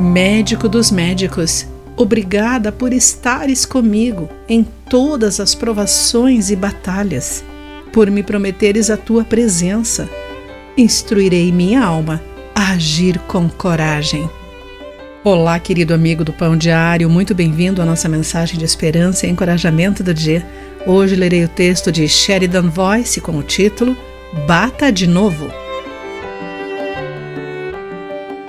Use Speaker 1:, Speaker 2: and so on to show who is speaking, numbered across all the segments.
Speaker 1: Médico dos médicos, obrigada por estares comigo em todas as provações e batalhas, por me prometeres a tua presença. Instruirei minha alma a agir com coragem. Olá, querido amigo do Pão Diário, muito bem-vindo à nossa mensagem de esperança e encorajamento do dia. Hoje lerei o texto de Sheridan Voice com o título Bata de Novo.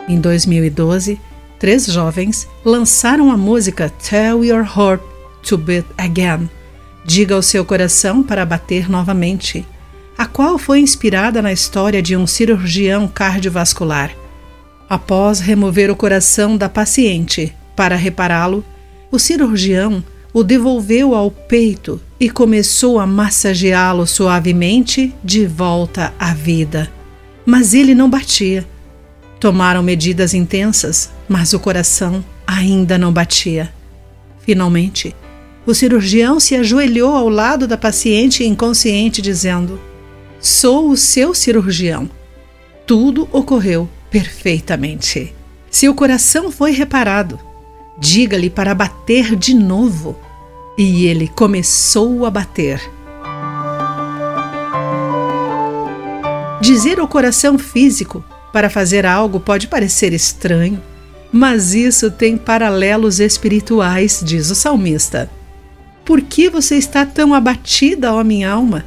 Speaker 1: Em 2012, três jovens lançaram a música Tell Your Heart to Beat Again Diga ao seu coração para bater novamente, a qual foi inspirada na história de um cirurgião cardiovascular. Após remover o coração da paciente para repará-lo, o cirurgião o devolveu ao peito e começou a massageá-lo suavemente de volta à vida. Mas ele não batia. Tomaram medidas intensas, mas o coração ainda não batia. Finalmente, o cirurgião se ajoelhou ao lado da paciente inconsciente, dizendo: Sou o seu cirurgião. Tudo ocorreu perfeitamente. Seu coração foi reparado. Diga-lhe para bater de novo. E ele começou a bater. Dizer ao coração físico para fazer algo pode parecer estranho, mas isso tem paralelos espirituais, diz o salmista. Por que você está tão abatida, ó minha alma?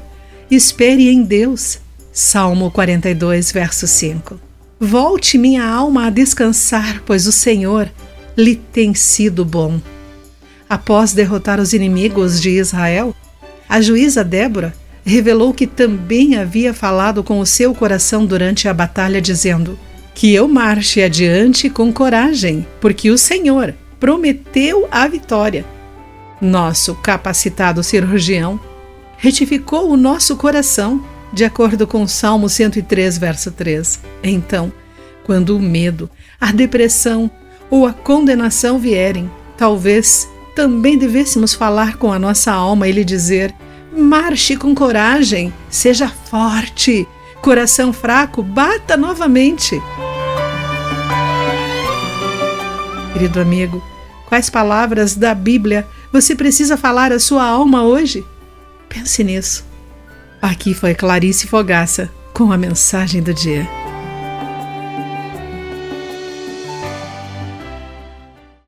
Speaker 1: Espere em Deus. Salmo 42, verso 5. Volte minha alma a descansar, pois o Senhor lhe tem sido bom. Após derrotar os inimigos de Israel, a juíza Débora revelou que também havia falado com o seu coração durante a batalha, dizendo: Que eu marche adiante com coragem, porque o Senhor prometeu a vitória. Nosso capacitado cirurgião retificou o nosso coração, de acordo com Salmo 103, verso 3. Então, quando o medo, a depressão ou a condenação vierem, talvez também devêssemos falar com a nossa alma e lhe dizer: marche com coragem, seja forte, coração fraco, bata novamente. Querido amigo, quais palavras da Bíblia você precisa falar à sua alma hoje? Pense nisso. Aqui foi Clarice Fogaça com a mensagem do dia.